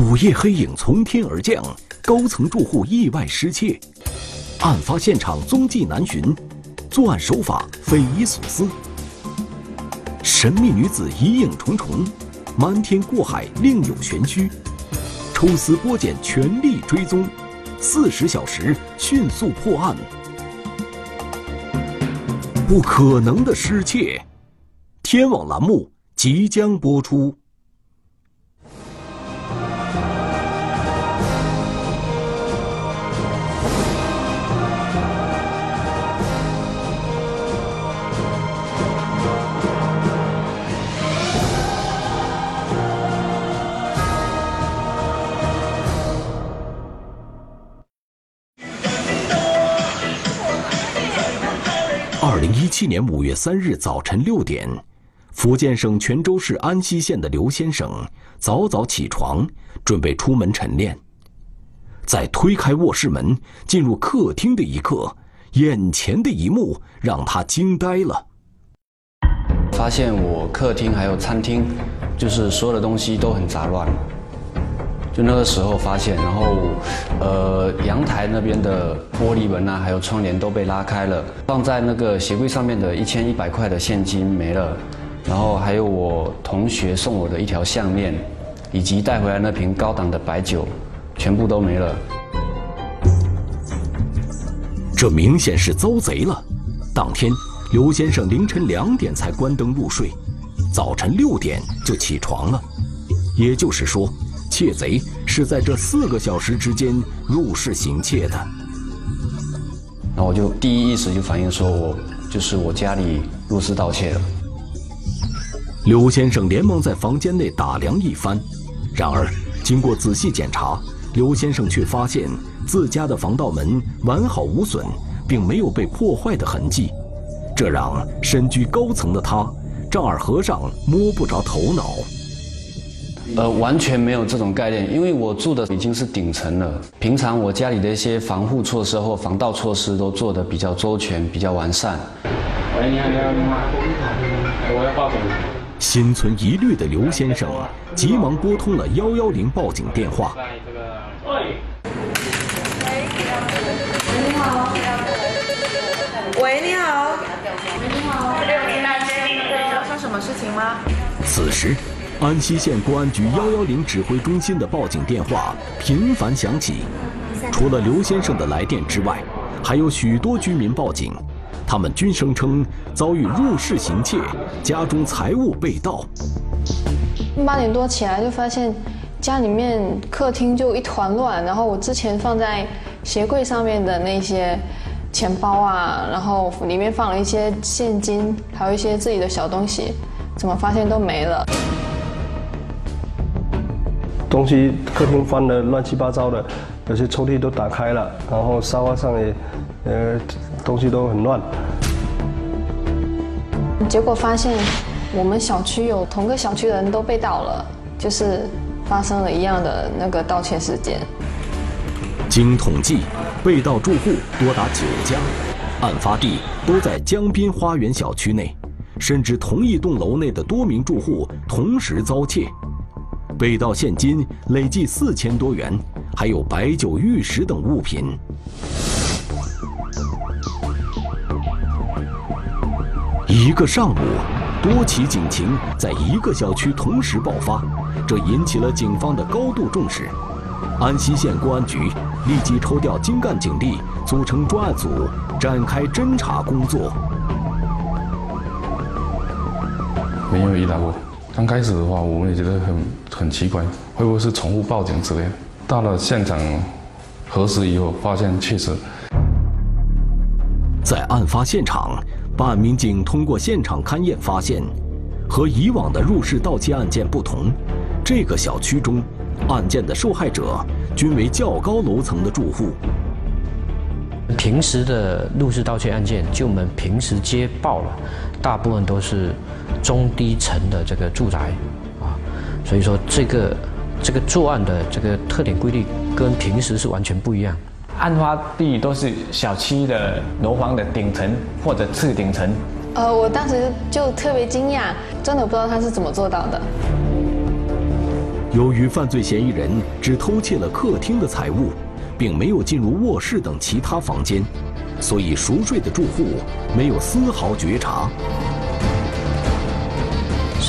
午夜黑影从天而降，高层住户意外失窃，案发现场踪迹难寻，作案手法匪夷所思。神秘女子疑影重重，瞒天过海另有玄虚。抽丝剥茧，全力追踪，四十小时迅速破案。不可能的失窃，天网栏目即将播出。七年五月三日早晨六点，福建省泉州市安溪县的刘先生早早起床，准备出门晨练。在推开卧室门进入客厅的一刻，眼前的一幕让他惊呆了。发现我客厅还有餐厅，就是所有的东西都很杂乱。那个时候发现，然后，呃，阳台那边的玻璃门啊，还有窗帘都被拉开了，放在那个鞋柜上面的一千一百块的现金没了，然后还有我同学送我的一条项链，以及带回来那瓶高档的白酒，全部都没了。这明显是遭贼了。当天，刘先生凌晨两点才关灯入睡，早晨六点就起床了，也就是说。窃贼是在这四个小时之间入室行窃的。那我就第一意识就反应说，我就是我家里入室盗窃了。刘先生连忙在房间内打量一番，然而经过仔细检查，刘先生却发现自家的防盗门完好无损，并没有被破坏的痕迹，这让身居高层的他丈二和尚摸不着头脑。呃，完全没有这种概念，因为我住的已经是顶层了。平常我家里的一些防护措施或防盗措施都做得比较周全、比较完善。喂，你好，你好，你好，我要报警。心存疑虑的刘先生急忙拨通了幺幺零报警电话。喂，喂，你好。喂，你好。喂，你好。发生什么事情吗？此时。安溪县公安局幺幺零指挥中心的报警电话频繁响起，除了刘先生的来电之外，还有许多居民报警，他们均声称遭遇入室行窃，家中财物被盗。八点多起来就发现家里面客厅就一团乱，然后我之前放在鞋柜上面的那些钱包啊，然后里面放了一些现金，还有一些自己的小东西，怎么发现都没了。东西客厅翻的乱七八糟的，有些抽屉都打开了，然后沙发上也，呃，东西都很乱。结果发现，我们小区有同个小区的人都被盗了，就是发生了一样的那个盗窃事件。经统计，被盗住户多达九家，案发地都在江滨花园小区内，甚至同一栋楼内的多名住户同时遭窃。被盗现金累计四千多元，还有白酒、玉石等物品。一个上午，多起警情在一个小区同时爆发，这引起了警方的高度重视。安溪县公安局立即抽调精干警力，组成专案组，展开侦查工作。没有遇到过。刚开始的话，我们也觉得很很奇怪，会不会是宠物报警之类的？到了现场核实以后，发现确实。在案发现场，办案民警通过现场勘验发现，和以往的入室盗窃案件不同，这个小区中，案件的受害者均为较高楼层的住户。平时的入室盗窃案件，就我们平时接报了，大部分都是。中低层的这个住宅，啊，所以说这个这个作案的这个特点规律跟平时是完全不一样。案发地都是小区的楼房的顶层或者次顶层。呃，我当时就特别惊讶，真的不知道他是怎么做到的。由于犯罪嫌疑人只偷窃了客厅的财物，并没有进入卧室等其他房间，所以熟睡的住户没有丝毫觉察。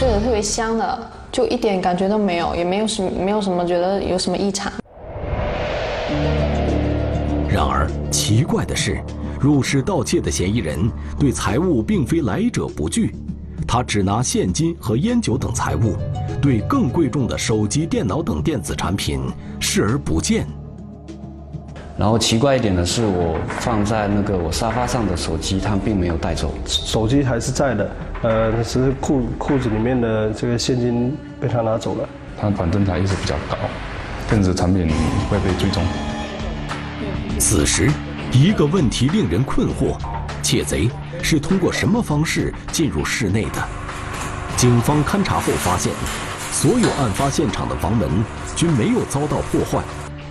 睡得特别香的，就一点感觉都没有，也没有什么没有什么觉得有什么异常。然而奇怪的是，入室盗窃的嫌疑人对财物并非来者不拒，他只拿现金和烟酒等财物。对更贵重的手机、电脑等电子产品视而不见。然后奇怪一点的是，我放在那个我沙发上的手机，他并没有带走。手机还是在的，呃，只是裤裤子里面的这个现金被他拿走了。他反正他意识比较高，电子产品会被追踪。此时，一个问题令人困惑：窃贼是通过什么方式进入室内的？警方勘查后发现。所有案发现场的房门均没有遭到破坏，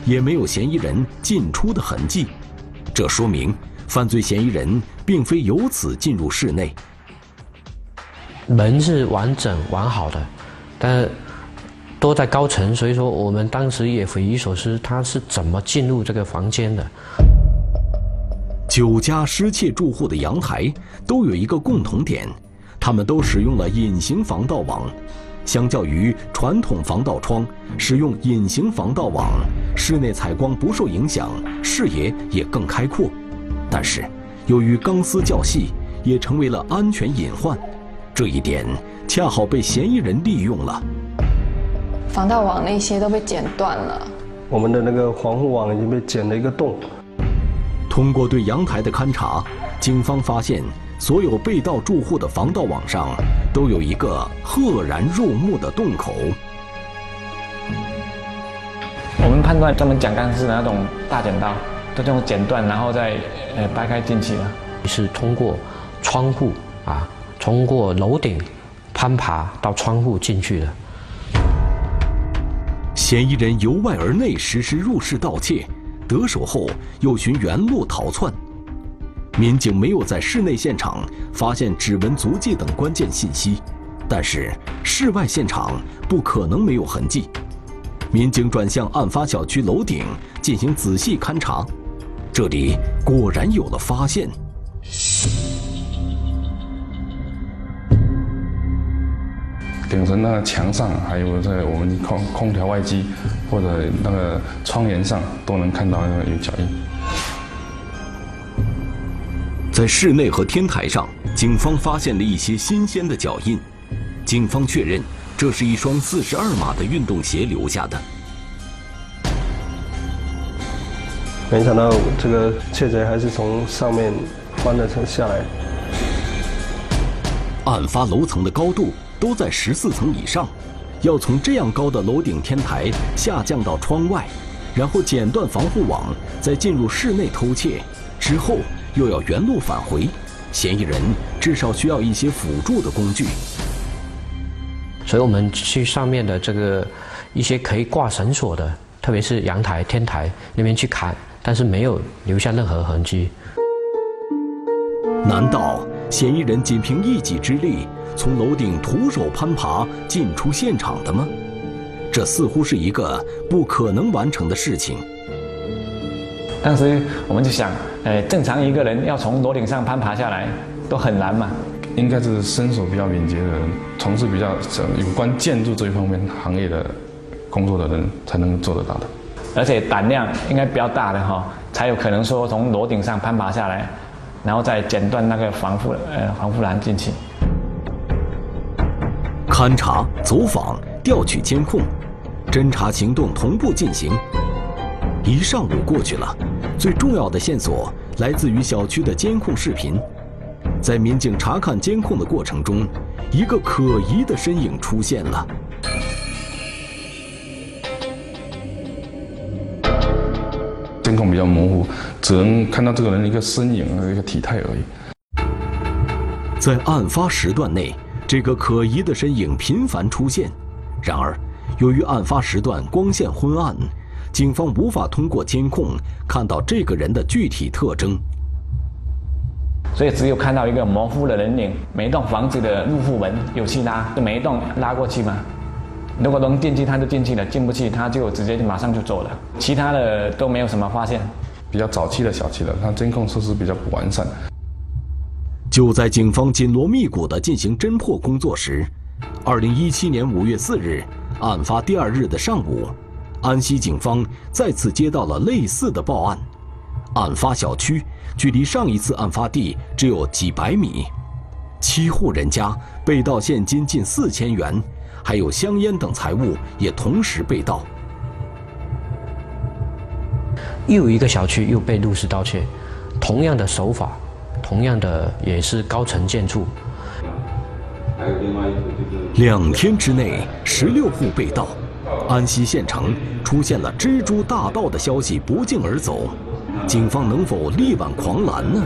也没有嫌疑人进出的痕迹，这说明犯罪嫌疑人并非由此进入室内。门是完整完好的，但是都在高层，所以说我们当时也匪夷所思，他是怎么进入这个房间的？九家失窃住户的阳台都有一个共同点，他们都使用了隐形防盗网。相较于传统防盗窗，使用隐形防盗网，室内采光不受影响，视野也更开阔。但是，由于钢丝较细，也成为了安全隐患。这一点恰好被嫌疑人利用了。防盗网那些都被剪断了，我们的那个防护网已经被剪了一个洞。通过对阳台的勘查，警方发现。所有被盗住户的防盗网上都有一个赫然入目的洞口。我们判断专门剪钢丝的那种大剪刀，都这种剪断，然后再呃掰开进去的。是通过窗户啊，通过楼顶攀爬到窗户进去的。嫌疑人由外而内实施入室盗窃，得手后又循原路逃窜。民警没有在室内现场发现指纹、足迹等关键信息，但是室外现场不可能没有痕迹。民警转向案发小区楼顶进行仔细勘查，这里果然有了发现。顶层那个墙上，还有在我们空空调外机或者那个窗帘上，都能看到那个有脚印。在室内和天台上，警方发现了一些新鲜的脚印。警方确认，这是一双四十二码的运动鞋留下的。没想到这个窃贼还是从上面翻了层下来。案发楼层的高度都在十四层以上，要从这样高的楼顶天台下降到窗外，然后剪断防护网，再进入室内偷窃，之后。又要原路返回，嫌疑人至少需要一些辅助的工具。所以我们去上面的这个一些可以挂绳索的，特别是阳台、天台那边去砍，但是没有留下任何痕迹。难道嫌疑人仅凭一己之力从楼顶徒手攀爬进出现场的吗？这似乎是一个不可能完成的事情。当时我们就想，呃，正常一个人要从楼顶上攀爬下来都很难嘛，应该是身手比较敏捷的人，从事比较有关建筑这一方面行业的工作的人才能做得到的，而且胆量应该比较大的哈，才有可能说从楼顶上攀爬下来，然后再剪断那个防护呃防护栏进去。勘查、走访、调取监控，侦查行动同步进行。一上午过去了，最重要的线索来自于小区的监控视频。在民警查看监控的过程中，一个可疑的身影出现了。监控比较模糊，只能看到这个人一个身影和一个体态而已。在案发时段内，这个可疑的身影频繁出现。然而，由于案发时段光线昏暗。警方无法通过监控看到这个人的具体特征，所以只有看到一个模糊的人影。每一栋房子的入户门有去拉，就每一栋拉过去嘛，如果能进去，他就进去了；进不去，他就直接就马上就走了。其他的都没有什么发现。比较早期的小区了，它监控设施比较不完善。就在警方紧锣密鼓地进行侦破工作时，二零一七年五月四日，案发第二日的上午，安溪警方再次接到了类似的报案。案发小区距离上一次案发地只有几百米，七户人家被盗现金近四千元，还有香烟等财物也同时被盗。又一个小区又被入室盗窃，同样的手法，同样的也是高层建筑。两天之内，十六户被盗，安溪县城出现了蜘蛛大盗的消息不胫而走，警方能否力挽狂澜呢？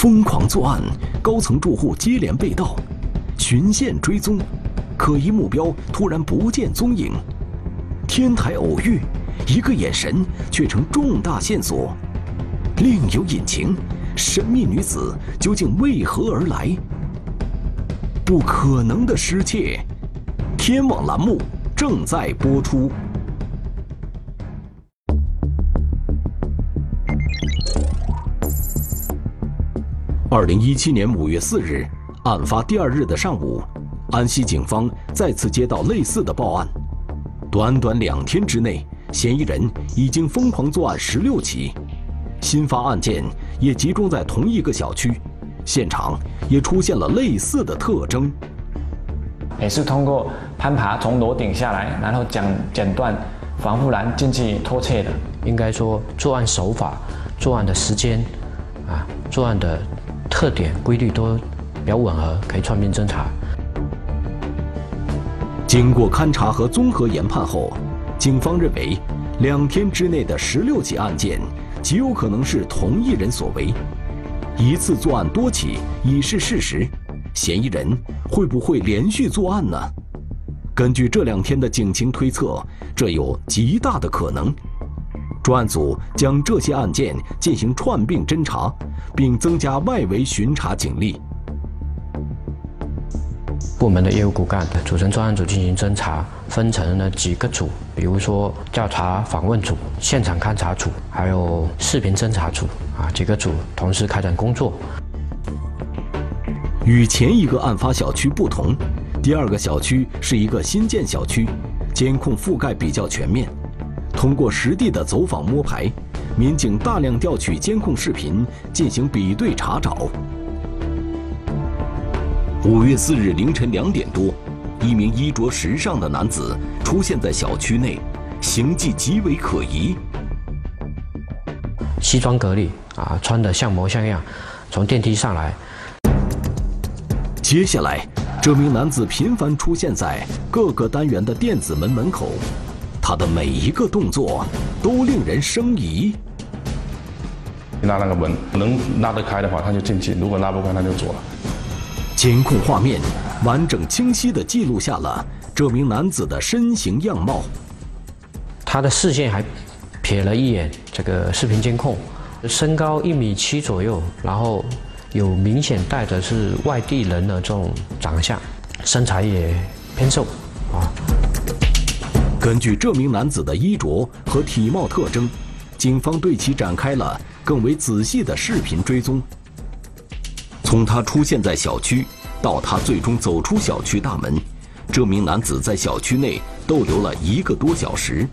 疯狂作案，高层住户接连被盗，循线追踪。可疑目标突然不见踪影，天台偶遇，一个眼神却成重大线索，另有隐情，神秘女子究竟为何而来？不可能的失窃，天网栏目正在播出。二零一七年五月四日，案发第二日的上午。安溪警方再次接到类似的报案，短短两天之内，嫌疑人已经疯狂作案十六起，新发案件也集中在同一个小区，现场也出现了类似的特征，也是通过攀爬从楼顶下来，然后剪剪断防护栏进去偷窃的。应该说，作案手法、作案的时间，啊，作案的特点规律都比较吻合，可以串并侦查。经过勘查和综合研判后，警方认为，两天之内的十六起案件极有可能是同一人所为。一次作案多起已是事实，嫌疑人会不会连续作案呢？根据这两天的警情推测，这有极大的可能。专案组将这些案件进行串并侦查，并增加外围巡查警力。部门的业务骨干组成专案组进行侦查，分成了几个组，比如说调查访问组、现场勘查组，还有视频侦查组啊，几个组同时开展工作。与前一个案发小区不同，第二个小区是一个新建小区，监控覆盖比较全面。通过实地的走访摸排，民警大量调取监控视频进行比对查找。五月四日凌晨两点多，一名衣着时尚的男子出现在小区内，行迹极为可疑。西装革履啊，穿得像模像样，从电梯上来。接下来，这名男子频繁出现在各个单元的电子门门口，他的每一个动作都令人生疑。拉那个门，能拉得开的话，他就进去；如果拉不开，他就走了。监控画面完整清晰地记录下了这名男子的身形样貌。他的视线还瞥了一眼这个视频监控，身高一米七左右，然后有明显带着是外地人的这种长相，身材也偏瘦啊。根据这名男子的衣着和体貌特征，警方对其展开了更为仔细的视频追踪。从他出现在小区到他最终走出小区大门，这名男子在小区内逗留了一个多小时。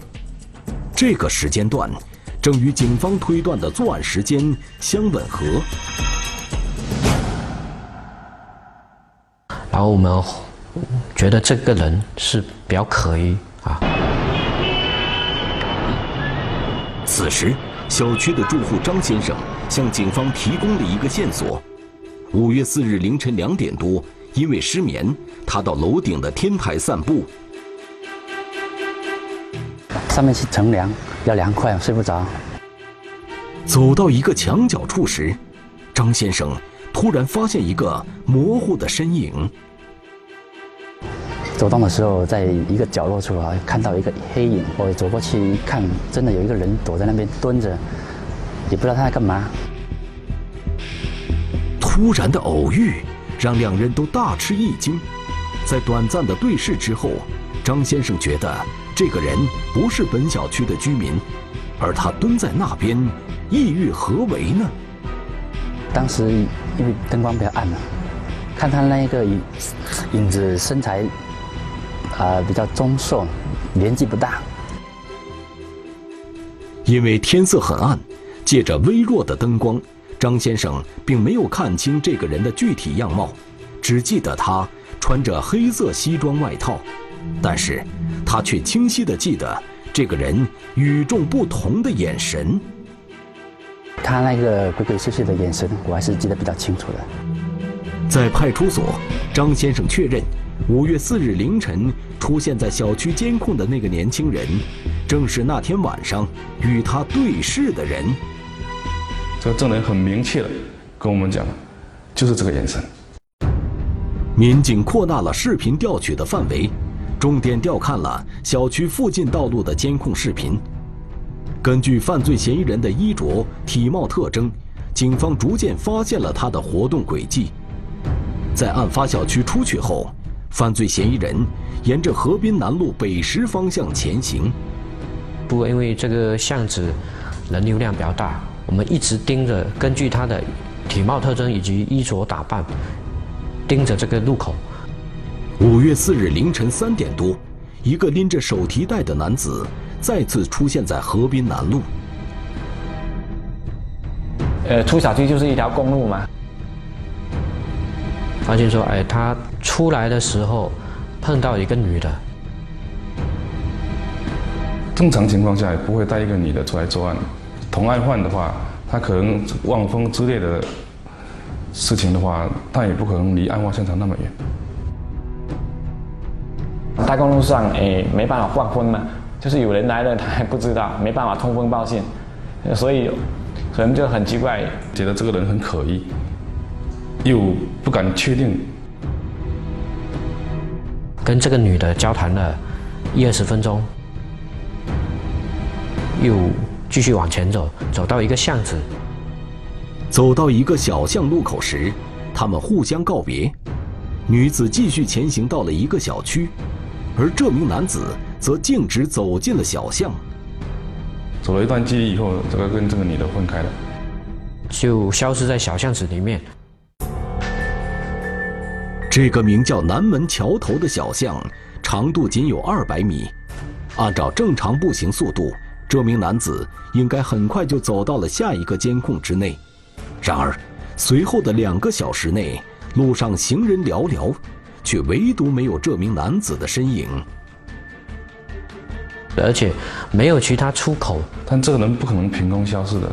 这个时间段正与警方推断的作案时间相吻合。然后我们觉得这个人是比较可疑啊。此时，小区的住户张先生向警方提供了一个线索。五月四日凌晨两点多，因为失眠，他到楼顶的天台散步。上面是乘凉，比较凉快，睡不着。走到一个墙角处时，张先生突然发现一个模糊的身影。走动的时候，在一个角落处啊，看到一个黑影。我走过去一看，真的有一个人躲在那边蹲着，也不知道他在干嘛。突然的偶遇让两人都大吃一惊。在短暂的对视之后，张先生觉得这个人不是本小区的居民，而他蹲在那边，意欲何为呢？当时因为灯光比较暗嘛，看他那个影影子身材啊比较中瘦，年纪不大。因为天色很暗，借着微弱的灯光，张先生并没有看清这个人的具体样貌，只记得他穿着黑色西装外套。但是，他却清晰的记得这个人与众不同的眼神。他那个鬼鬼祟祟的眼神，我还是记得比较清楚的。在派出所，张先生确认，五月四日凌晨出现在小区监控的那个年轻人。正是那天晚上与他对视的人。这个证人很明确的跟我们讲，就是这个眼神。民警扩大了视频调取的范围，重点调看了小区附近道路的监控视频。根据犯罪嫌疑人的衣着、体貌特征，警方逐渐发现了他的活动轨迹。在案发小区出去后，犯罪嫌疑人沿着河滨南路北十方向前行。不过，因为这个巷子人流量比较大，我们一直盯着，根据他的体貌特征以及衣着打扮，盯着这个路口。五月四日凌晨三点多，一个拎着手提袋的男子再次出现在河滨南路。呃，出小区就是一条公路嘛。发现说，哎，他出来的时候碰到一个女的。正常情况下也不会带一个女的出来作案。同案犯的话，他可能望风之类的事情的话，他也不可能离案发现场那么远。大公路上，哎，没办法望风嘛，就是有人来了，他还不知道，没办法通风报信，所以可能就很奇怪，觉得这个人很可疑，又不敢确定。跟这个女的交谈了一二十分钟。又继续往前走，走到一个巷子，走到一个小巷路口时，他们互相告别。女子继续前行到了一个小区，而这名男子则径直走进了小巷。走了一段距离以后，这个跟这个女的分开了，就消失在小巷子里面。这个名叫南门桥头的小巷，长度仅有二百米，按照正常步行速度。这名男子应该很快就走到了下一个监控之内，然而，随后的两个小时内，路上行人寥寥，却唯独没有这名男子的身影，而且没有其他出口。但这个人不可能凭空消失的。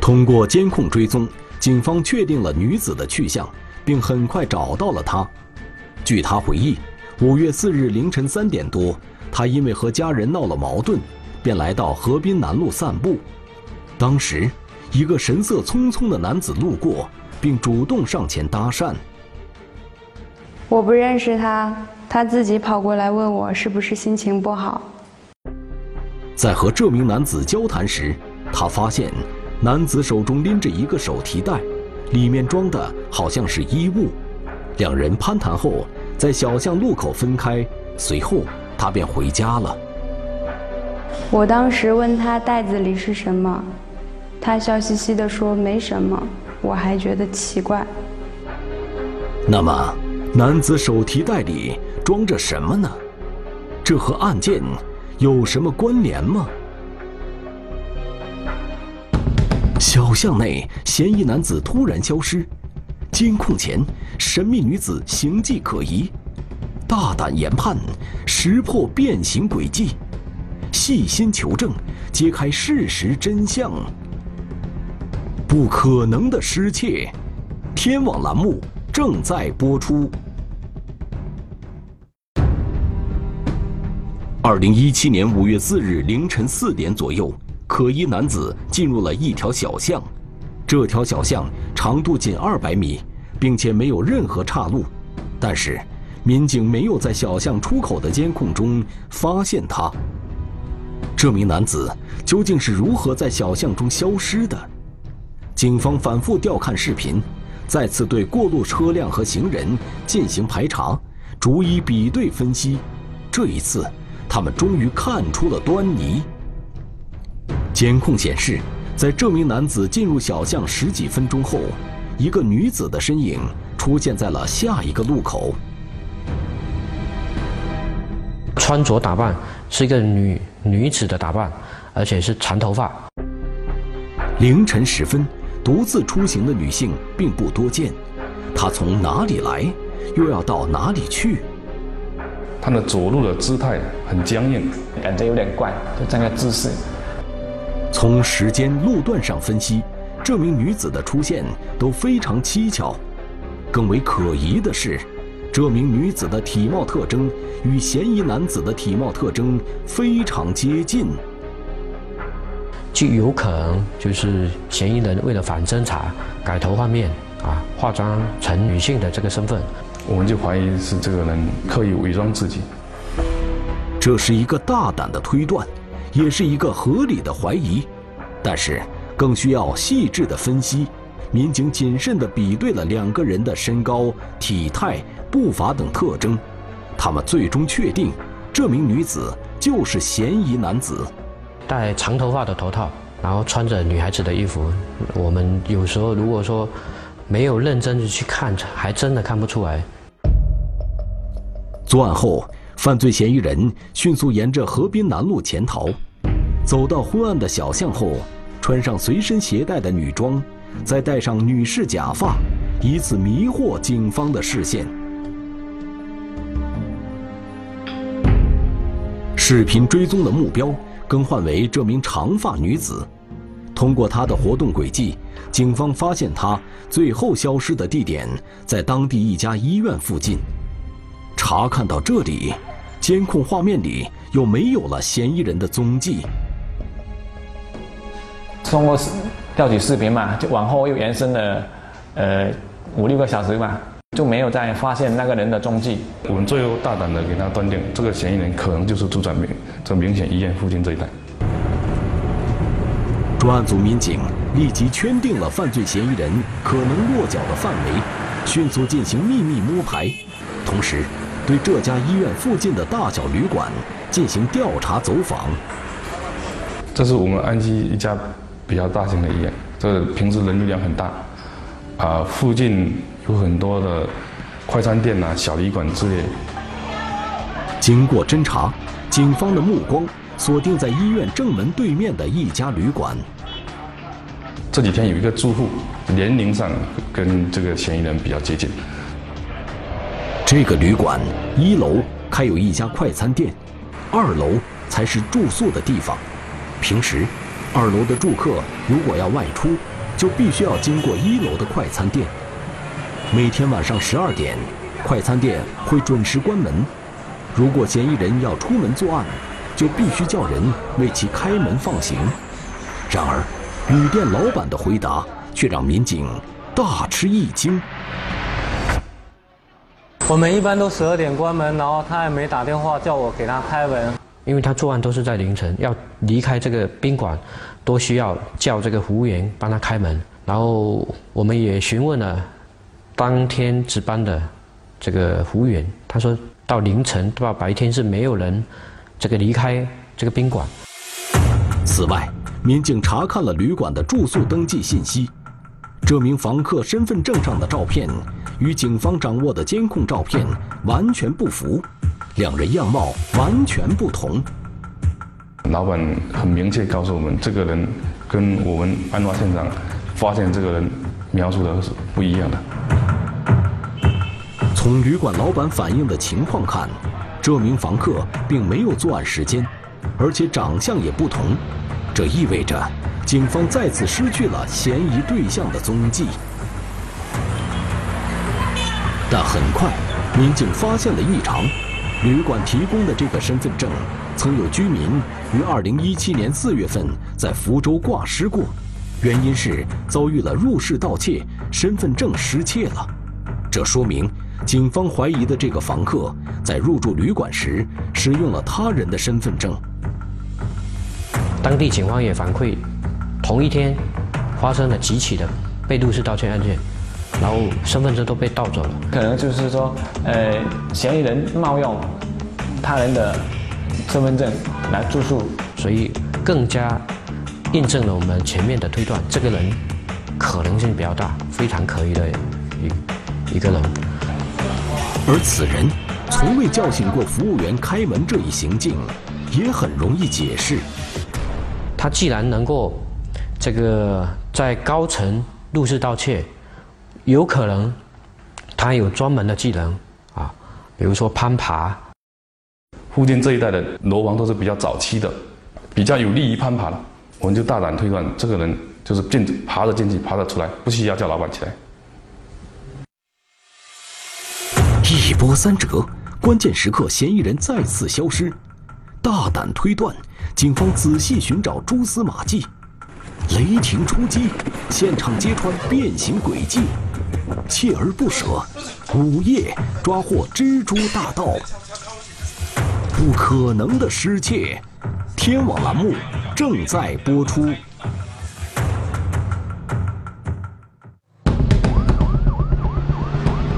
通过监控追踪，警方确定了女子的去向，并很快找到了他。据他回忆，五月四日凌晨三点多。他因为和家人闹了矛盾，便来到河滨南路散步。当时，一个神色匆匆的男子路过，并主动上前搭讪。我不认识他，他自己跑过来问我是不是心情不好。在和这名男子交谈时，他发现男子手中拎着一个手提袋，里面装的好像是衣物。两人攀谈后，在小巷路口分开，随后。他便回家了。我当时问他袋子里是什么，他笑嘻嘻地说没什么，我还觉得奇怪。那么，男子手提袋里装着什么呢？这和案件有什么关联吗？小巷内，嫌疑男子突然消失，监控前，神秘女子形迹可疑。大胆研判，识破变形轨迹，细心求证，揭开事实真相。不可能的失窃，天网栏目正在播出。二零一七年五月四日凌晨四点左右，可疑男子进入了一条小巷，这条小巷长度仅二百米，并且没有任何岔路，但是。民警没有在小巷出口的监控中发现他。这名男子究竟是如何在小巷中消失的？警方反复调看视频，再次对过路车辆和行人进行排查，逐一比对分析。这一次，他们终于看出了端倪。监控显示，在这名男子进入小巷十几分钟后，一个女子的身影出现在了下一个路口。穿着打扮是一个女女子的打扮，而且是长头发。凌晨时分，独自出行的女性并不多见，她从哪里来，又要到哪里去？她的走路的姿态很僵硬，感觉有点怪，就这个姿势。从时间路段上分析，这名女子的出现都非常蹊跷。更为可疑的是，这名女子的体貌特征与嫌疑男子的体貌特征非常接近。就有可能就是嫌疑人为了反侦查，改头换面啊，化妆成女性的这个身份，我们就怀疑是这个人刻意伪装自己。这是一个大胆的推断，也是一个合理的怀疑，但是更需要细致的分析。民警谨慎地比对了两个人的身高、体态、步伐等特征，他们最终确定，这名女子就是嫌疑男子。戴长头发的头套，然后穿着女孩子的衣服，我们有时候如果说没有认真的去看，还真的看不出来。作案后，犯罪嫌疑人迅速沿着河滨南路潜逃，走到昏暗的小巷后，穿上随身携带的女装，再戴上女士假发，以此迷惑警方的视线。视频追踪的目标。更换为这名长发女子，通过她的活动轨迹，警方发现她最后消失的地点在当地一家医院附近。查看到这里，监控画面里又没有了嫌疑人的踪迹。通过调取视频嘛，就往后又延伸了呃五六个小时吧，就没有再发现那个人的踪迹。我们最后大胆的给他断定，这个嫌疑人可能就是住在明这明显医院附近这一带。专案组民警立即圈定了犯罪嫌疑人可能落脚的范围，迅速进行秘密摸排，同时对这家医院附近的大小旅馆进行调查走访。这是我们安溪一家比较大型的医院，这平时人流量很大，啊，附近有很多的快餐店呐、小旅馆之类。经过侦查，警方的目光锁定在医院正门对面的一家旅馆。这几天有一个住户年龄上跟这个嫌疑人比较接近。这个旅馆一楼开有一家快餐店，二楼才是住宿的地方。平时，二楼的住客如果要外出，就必须要经过一楼的快餐店。每天晚上十二点，快餐店会准时关门。如果嫌疑人要出门作案，就必须叫人为其开门放行。然而，旅店老板的回答却让民警大吃一惊。我们一般都十二点关门，然后他还没打电话叫我给他开门。因为他作案都是在凌晨，要离开这个宾馆，都需要叫这个服务员帮他开门。然后我们也询问了当天值班的这个服务员，他说到凌晨到白天是没有人这个离开这个宾馆。此外，民警查看了旅馆的住宿登记信息，这名房客身份证上的照片与警方掌握的监控照片完全不符。两人样貌完全不同。老板很明确告诉我们，这个人跟我们案发现场发现这个人描述的是不一样的。从旅馆老板反映的情况看，这名房客并没有作案时间，而且长相也不同，这意味着警方再次失去了嫌疑对象的踪迹。但很快，民警发现了异常。旅馆提供的这个身份证，曾有居民于2017年4月份在福州挂失过，原因是遭遇了入室盗窃，身份证失窃了。这说明警方怀疑的这个房客在入住旅馆时使用了他人的身份证。当地警方也反馈，同一天发生了几起的被入室盗窃案件，然后身份证都被盗走了。可能就是说，呃，嫌疑人冒用他人的身份证来住宿，所以更加印证了我们前面的推断，这个人可能性比较大，非常可疑的一一个人。而此人从未叫醒过服务员开门这一行径，也很容易解释。他既然能够这个在高层入室盗窃，有可能他有专门的技能啊，比如说攀爬。附近这一带的楼房都是比较早期的，比较有利于攀爬的，我们就大胆推断，这个人就是进爬着进去，爬着出来，不需要叫老板起来。一波三折，关键时刻嫌疑人再次消失，大胆推断，警方仔细寻找蛛丝马迹，雷霆出击，现场揭穿变形诡计，锲而不舍，午夜抓获蜘蛛大盗。不可能的失窃，天网栏目正在播出。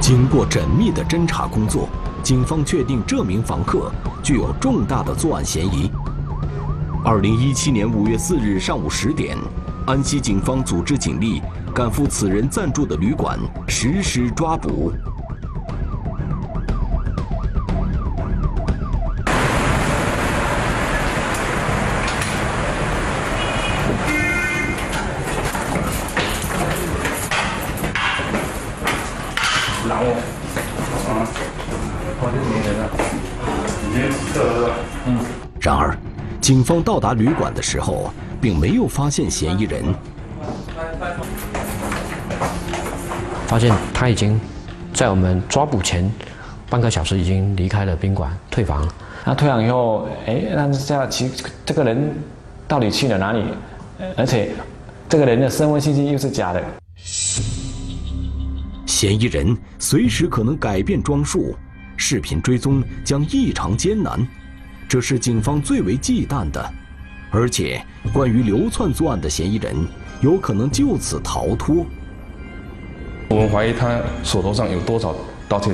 经过缜密的侦查工作，警方确定这名房客具有重大的作案嫌疑。二零一七年五月四日上午十点，安溪警方组织警力赶赴此人暂住的旅馆，实施抓捕。然而，警方到达旅馆的时候，并没有发现嫌疑人。发现他已经在我们抓捕前半个小时已经离开了宾馆，退房了。那退房以后，哎，那这样其这个人到底去了哪里？而且，这个人的身份信息又是假的。嫌疑人随时可能改变装束，视频追踪将异常艰难。这是警方最为忌惮的，而且关于流窜作案的嫌疑人有可能就此逃脱。我们怀疑他手头上有多少盗窃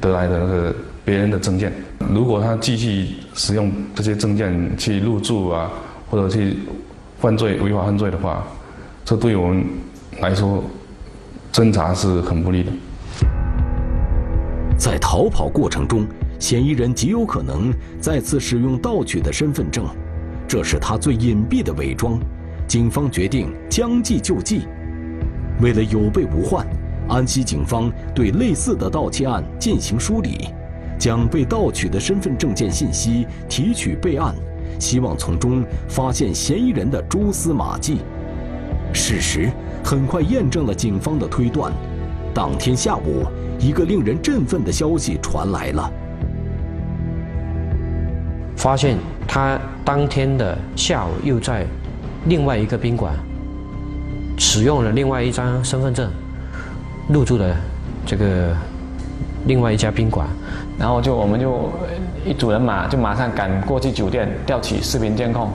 得来的那个别人的证件，如果他继续使用这些证件去入住啊，或者去犯罪违法犯罪的话，这对我们来说侦查是很不利的。在逃跑过程中。嫌疑人极有可能再次使用盗取的身份证，这是他最隐蔽的伪装。警方决定将计就计，为了有备无患，安溪警方对类似的盗窃案进行梳理，将被盗取的身份证件信息提取备案，希望从中发现嫌疑人的蛛丝马迹。事实很快验证了警方的推断。当天下午，一个令人振奋的消息传来了。发现他当天的下午又在另外一个宾馆使用了另外一张身份证入住了这个另外一家宾馆，然后就我们就一组人马就马上赶过去酒店调取视频监控。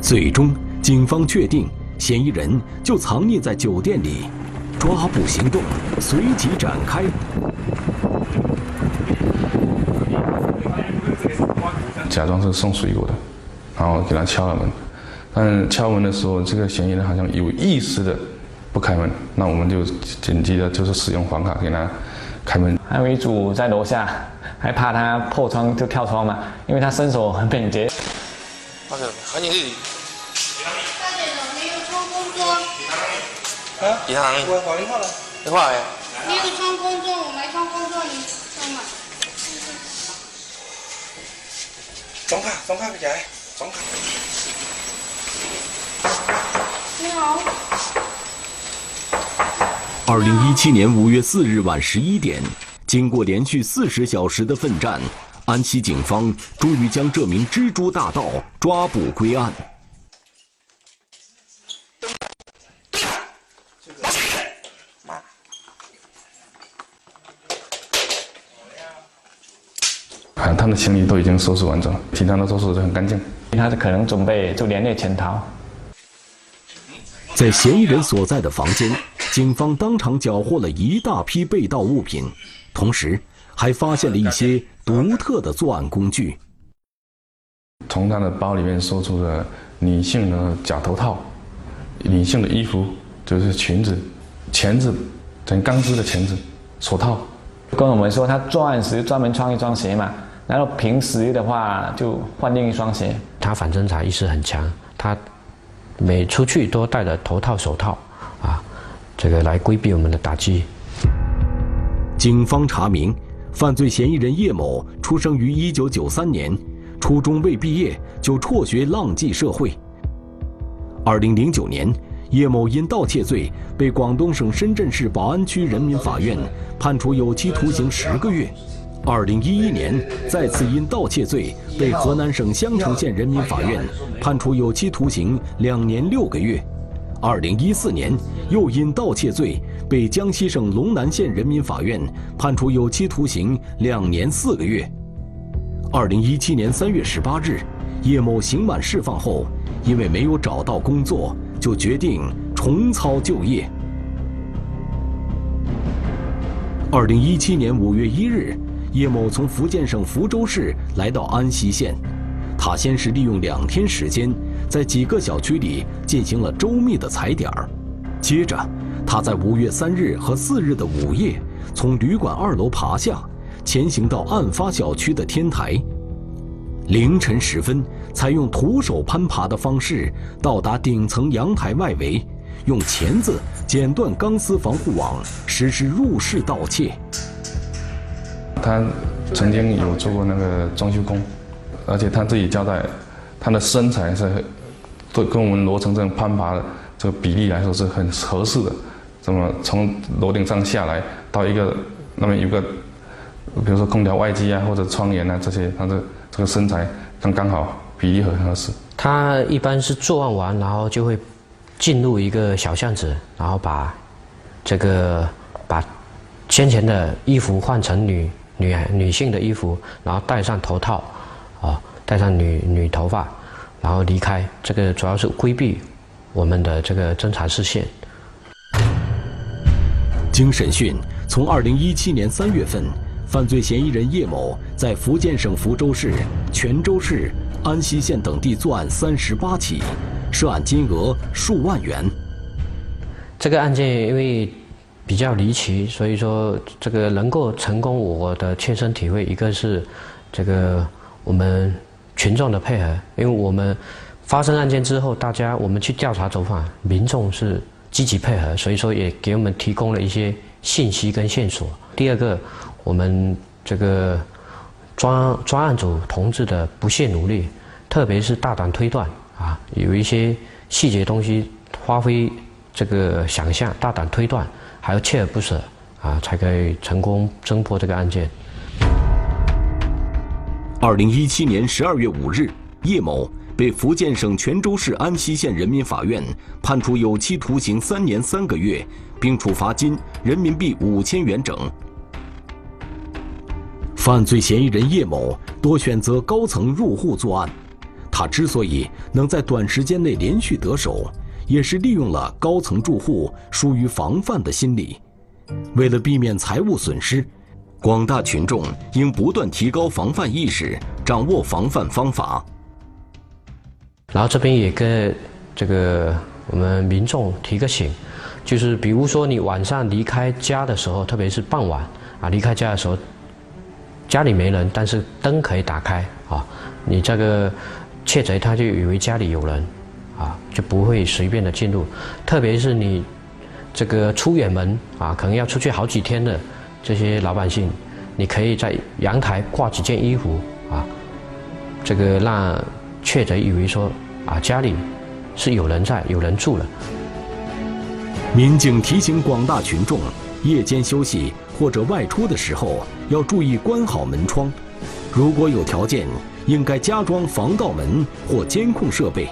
最终，警方确定嫌疑人就藏匿在酒店里，抓捕行动随即展开。假装是送水果的，然后给他敲了门，但敲门的时候，这个嫌疑人好像有意识的不开门，那我们就紧急的就是使用房卡给他开门。还有一组在楼下，还怕他破窗就跳窗嘛，因为他身手很敏捷。那个赶紧去。大姐的没有穿工装。啊？银行。我打电话了。电话呀。没有穿工装，我没穿工装，你装卡，装卡，姐，装卡。你好。二零一七年五月四日晚十一点，经过连续四十小时的奋战，安溪警方终于将这名蜘蛛大盗抓捕归案。他的行李都已经收拾完整了，其他的收拾得很干净。他是可能准备就连夜潜逃。在嫌疑人所在的房间，警方当场缴获了一大批被盗物品，同时还发现了一些独特的作案工具。从他的包里面搜出了女性的假头套、女性的衣服，就是裙子、钳子，整钢丝的钳子、手套。跟我们说，他作案时专门穿一双鞋嘛，然后平时的话就换另一双鞋。他反侦查意识很强，他。每出去都戴着头套、手套，啊，这个来规避我们的打击。警方查明，犯罪嫌疑人叶某出生于1993年，初中未毕业就辍学浪迹社会。2009年，叶某因盗窃罪被广东省深圳市宝安区人民法院判处有期徒刑十个月。二零一一年，再次因盗窃罪被河南省襄城县人民法院判处有期徒刑两年六个月。二零一四年，又因盗窃罪被江西省龙南县人民法院判处有期徒刑两年四个月。二零一七年三月十八日，叶某刑满释放后，因为没有找到工作，就决定重操旧业。二零一七年五月一日。叶某从福建省福州市来到安溪县，他先是利用两天时间，在几个小区里进行了周密的踩点儿。接着，他在五月三日和四日的午夜，从旅馆二楼爬下，前行到案发小区的天台。凌晨时分，采用徒手攀爬的方式到达顶层阳台外围，用钳子剪断钢丝防护网，实施入室盗窃。他曾经有做过那个装修工，而且他自己交代，他的身材是，都跟我们罗城这种攀爬的这个比例来说是很合适的。怎么从楼顶上下来到一个那么有个，比如说空调外机啊或者窗帘啊这些，他的这个身材刚刚好，比例很合适。他一般是作案完，然后就会进入一个小巷子，然后把这个把先前的衣服换成女。女女性的衣服，然后戴上头套，啊，戴上女女头发，然后离开。这个主要是规避我们的这个侦查视线。经审讯，从二零一七年三月份，犯罪嫌疑人叶某在福建省福州市、泉州市、安溪县等地作案三十八起，涉案金额数万元。这个案件因为。比较离奇，所以说这个能够成功，我的切身体会，一个是这个我们群众的配合，因为我们发生案件之后，大家我们去调查走访，民众是积极配合，所以说也给我们提供了一些信息跟线索。第二个，我们这个专专案组同志的不懈努力，特别是大胆推断啊，有一些细节东西发挥这个想象，大胆推断。还要锲而不舍啊，才可以成功侦破这个案件。二零一七年十二月五日，叶某被福建省泉州市安溪县人民法院判处有期徒刑三年三个月，并处罚金人民币五千元整。犯罪嫌疑人叶某多选择高层入户作案，他之所以能在短时间内连续得手。也是利用了高层住户疏于防范的心理，为了避免财物损失，广大群众应不断提高防范意识，掌握防范方法。然后这边也跟这个我们民众提个醒，就是比如说你晚上离开家的时候，特别是傍晚啊，离开家的时候，家里没人，但是灯可以打开啊，你这个窃贼他就以为家里有人。啊，就不会随便的进入，特别是你这个出远门啊，可能要出去好几天的这些老百姓，你可以在阳台挂几件衣服啊，这个让窃贼以为说啊家里是有人在，有人住了。民警提醒广大群众，夜间休息或者外出的时候要注意关好门窗，如果有条件，应该加装防盗门或监控设备。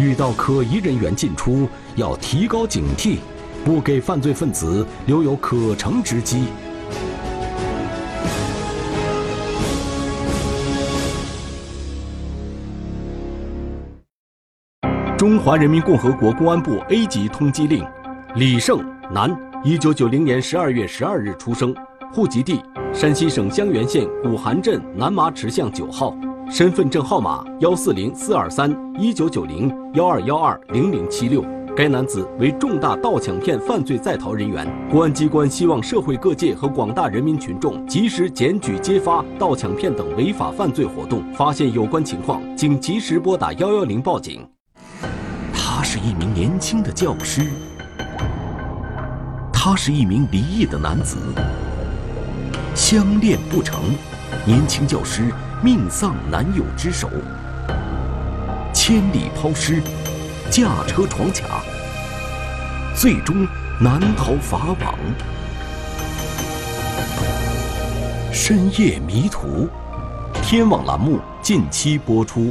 遇到可疑人员进出，要提高警惕，不给犯罪分子留有可乘之机。中华人民共和国公安部 A 级通缉令：李胜，男，一九九零年十二月十二日出生，户籍地山西省襄垣县古韩镇南麻池巷九号，身份证号码幺四零四二三一九九零幺二幺二零零七六。该男子为重大盗抢骗犯罪在逃人员，公安机关希望社会各界和广大人民群众及时检举揭发盗抢骗等违法犯罪活动，发现有关情况，请及时拨打幺幺零报警。他是一名年轻的教师，他是一名离异的男子，相恋不成，年轻教师命丧男友之手，千里抛尸。驾车闯卡，最终难逃法网。深夜迷途，天网栏目近期播出。